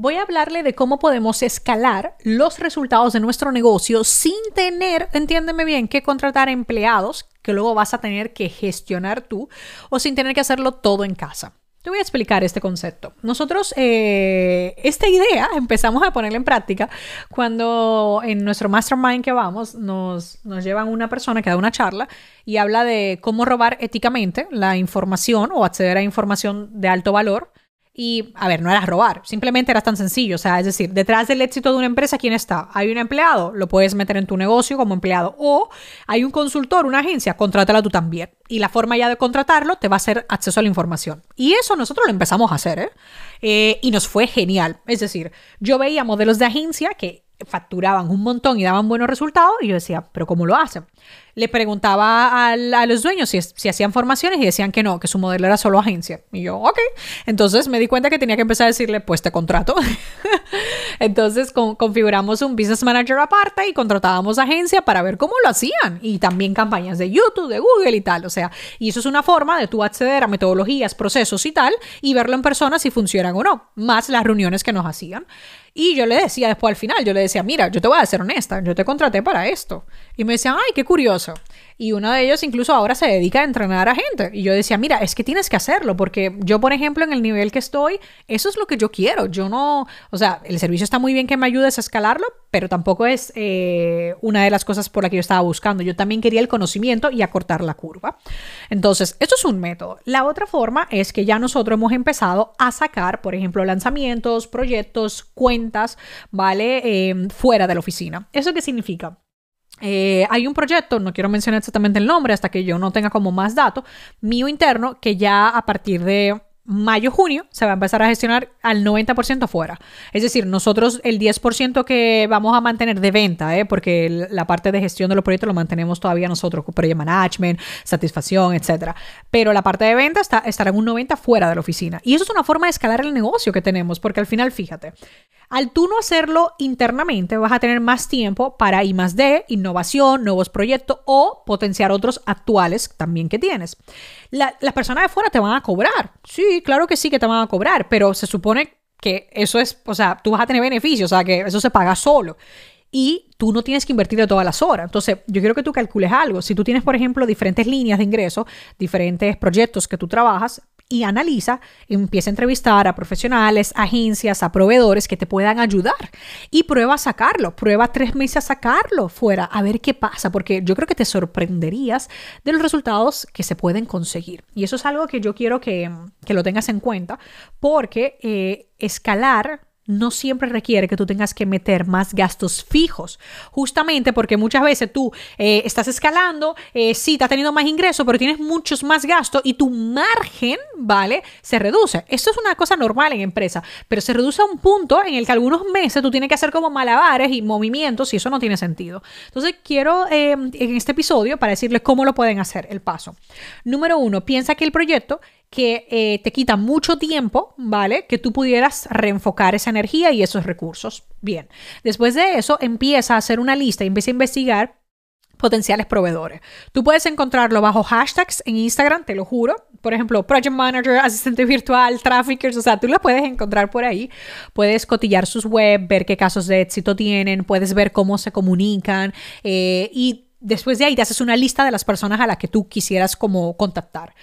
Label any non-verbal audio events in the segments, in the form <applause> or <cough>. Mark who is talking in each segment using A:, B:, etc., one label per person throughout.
A: Voy a hablarle de cómo podemos escalar los resultados de nuestro negocio sin tener, entiéndeme bien, que contratar empleados que luego vas a tener que gestionar tú o sin tener que hacerlo todo en casa. Te voy a explicar este concepto. Nosotros eh, esta idea <laughs> empezamos a ponerla en práctica cuando en nuestro mastermind que vamos nos, nos llevan una persona que da una charla y habla de cómo robar éticamente la información o acceder a información de alto valor y, a ver, no era robar, simplemente era tan sencillo. O sea, es decir, detrás del éxito de una empresa, ¿quién está? Hay un empleado, lo puedes meter en tu negocio como empleado. O hay un consultor, una agencia, contrátala tú también. Y la forma ya de contratarlo te va a hacer acceso a la información. Y eso nosotros lo empezamos a hacer, ¿eh? eh y nos fue genial. Es decir, yo veía modelos de agencia que facturaban un montón y daban buenos resultados y yo decía, pero ¿cómo lo hacen? Le preguntaba a los dueños si, hacían formaciones y decían que no, que su modelo era solo agencia. Y yo, ok. Entonces me di cuenta que tenía que empezar a decirle, pues te contrato. <laughs> Entonces configuramos un business manager aparte y contratábamos agencia para ver cómo lo hacían. Y también campañas de YouTube, de Google y tal. O sea, y eso es una forma de tú acceder a metodologías, procesos y tal y verlo en persona si funcionan o no. Más las reuniones que nos hacían. Y yo le decía después al final, yo le decía, mira, yo te voy a ser honesta, yo te contraté para esto. Y me decían, ay, qué curioso. Y uno de ellos incluso ahora se dedica a entrenar a gente. Y yo decía, mira, es que tienes que hacerlo, porque yo, por ejemplo, en el nivel que estoy, eso es lo que yo quiero. Yo no, o sea, el servicio está muy bien que me ayudes a escalarlo, pero tampoco es eh, una de las cosas por la que yo estaba buscando. Yo también quería el conocimiento y acortar la curva. Entonces, esto es un método. La otra forma es que ya nosotros hemos empezado a sacar, por ejemplo, lanzamientos, proyectos, cuentas, ¿vale? Eh, fuera de la oficina. ¿Eso qué significa? Eh, hay un proyecto, no quiero mencionar exactamente el nombre hasta que yo no tenga como más datos, mío interno, que ya a partir de mayo, junio, se va a empezar a gestionar al 90% fuera. Es decir, nosotros el 10% que vamos a mantener de venta, ¿eh? porque la parte de gestión de los proyectos lo mantenemos todavía nosotros, project management, satisfacción, etc. Pero la parte de venta está, estará en un 90% fuera de la oficina. Y eso es una forma de escalar el negocio que tenemos, porque al final, fíjate, al tú no hacerlo internamente, vas a tener más tiempo para I más D, innovación, nuevos proyectos o potenciar otros actuales también que tienes. las personas de fuera te van a cobrar. Sí, claro que sí que te van a cobrar, pero se supone que eso es, o sea, tú vas a tener beneficios, o sea, que eso se paga solo. Y tú no tienes que invertir de todas las horas. Entonces, yo quiero que tú calcules algo. Si tú tienes, por ejemplo, diferentes líneas de ingreso, diferentes proyectos que tú trabajas, y analiza, empieza a entrevistar a profesionales, agencias, a proveedores que te puedan ayudar y prueba a sacarlo, prueba tres meses a sacarlo fuera, a ver qué pasa, porque yo creo que te sorprenderías de los resultados que se pueden conseguir. Y eso es algo que yo quiero que, lo tengas en cuenta, porque eh, escalar no siempre requiere que tú tengas que meter más gastos fijos, justamente porque muchas veces tú eh, estás escalando, eh, sí, te has tenido más ingresos, pero tienes muchos más gastos y tu margen, ¿vale? Se reduce. Esto es una cosa normal en empresa, pero se reduce a un punto en el que algunos meses tú tienes que hacer como malabares y movimientos y eso no tiene sentido. Entonces, quiero eh, en este episodio para decirles cómo lo pueden hacer, el paso. Número uno, piensa que el proyecto que eh, te quita mucho tiempo, ¿vale? Que tú pudieras reenfocar esa energía y esos recursos. Bien, después de eso empieza a hacer una lista y empieza a investigar potenciales proveedores. Tú puedes encontrarlo bajo hashtags en Instagram, te lo juro. Por ejemplo, Project Manager, asistente virtual, traffickers, o sea, tú lo puedes encontrar por ahí. Puedes cotillar sus web, ver qué casos de éxito tienen, puedes ver cómo se comunican eh, y después de ahí te haces una lista de las personas a las que tú quisieras como contactar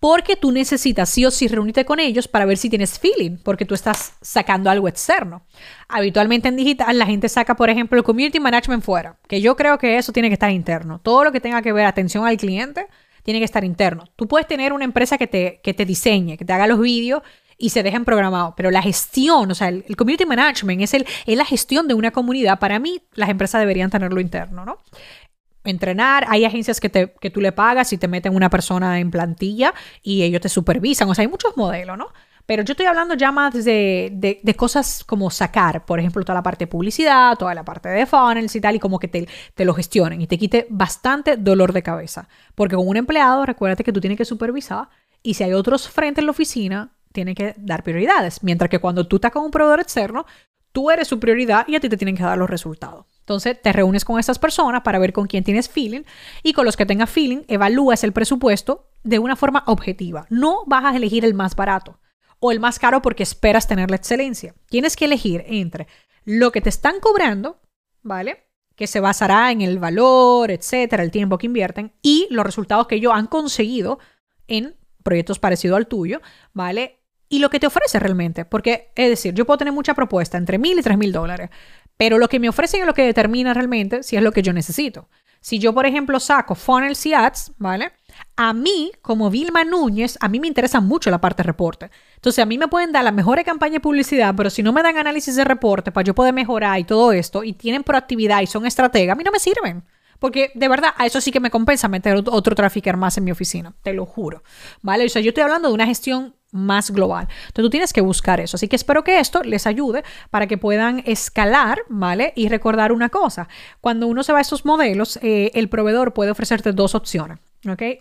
A: porque tú necesitas sí o sí reunirte con ellos para ver si tienes feeling, porque tú estás sacando algo externo. Habitualmente en digital la gente saca, por ejemplo, el community management fuera, que yo creo que eso tiene que estar interno. Todo lo que tenga que ver atención al cliente tiene que estar interno. Tú puedes tener una empresa que te, que te diseñe, que te haga los vídeos y se dejen programados, pero la gestión, o sea, el, community management es, el, es la gestión de una comunidad. Para mí, las empresas deberían tenerlo interno, ¿no? Entrenar. Hay agencias que, te, que tú le pagas y te meten una persona en plantilla y ellos te supervisan. O sea, hay muchos modelos, ¿no? Pero yo estoy hablando ya más de, de, cosas como sacar, por ejemplo, toda la parte de publicidad, toda la parte de funnels y tal, y como que te, te lo gestionen y te quite bastante dolor de cabeza. Porque con un empleado, recuérdate que tú tienes que supervisar y si hay otros frente en la oficina, tiene que dar prioridades. Mientras que cuando tú estás con un proveedor externo, tú eres su prioridad y a ti te tienen que dar los resultados. Entonces te reúnes con estas personas para ver con quién tienes feeling y con los que tengas feeling evalúas el presupuesto de una forma objetiva. No vas a elegir el más barato o el más caro porque esperas tener la excelencia. Tienes que elegir entre lo que te están cobrando, ¿vale? Que se basará en el valor, etcétera, el tiempo que invierten y los resultados que ellos han conseguido en proyectos parecidos al tuyo, ¿vale? Y lo que te ofrece realmente, porque es decir, yo puedo tener mucha propuesta entre mil y tres mil dólares, pero lo que me ofrecen es lo que determina realmente si es lo que yo necesito. Si yo, por ejemplo, saco funnels y ads, ¿vale? A mí, como Vilma Núñez, a mí me interesa mucho la parte de reporte. Entonces, a mí me pueden dar la mejor campaña de publicidad, pero si no me dan análisis de reporte para yo poder mejorar y todo esto, y tienen proactividad y son estrategas, a mí no me sirven. Porque de verdad, a eso sí que me compensa meter otro trafficker más en mi oficina, te lo juro. ¿Vale? O sea, yo estoy hablando de una gestión más global. Entonces tú tienes que buscar eso. Así que espero que esto les ayude para que puedan escalar, ¿vale? Y recordar una cosa, cuando uno se va a estos modelos, eh, el proveedor puede ofrecerte dos opciones.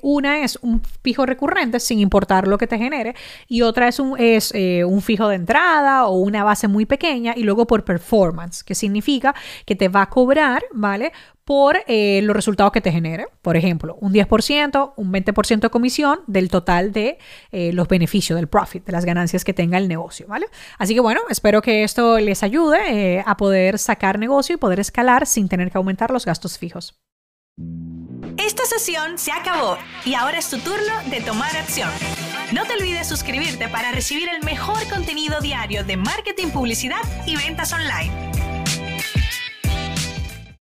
A: Una es un fijo recurrente sin importar lo que te genere y otra es, un, eh, un fijo de entrada o una base muy pequeña y luego por performance, que significa que te va a cobrar, ¿vale? Por eh, los resultados que te genere. Por ejemplo, un 10%, un 20% de comisión del total de eh, los beneficios, del profit, de las ganancias que tenga el negocio, ¿vale? Así que bueno, espero que esto les ayude a poder sacar negocio y poder escalar sin tener que aumentar los gastos fijos.
B: Esta sesión se acabó y ahora es tu turno de tomar acción. No te olvides suscribirte para recibir el mejor contenido diario de marketing, publicidad y ventas online.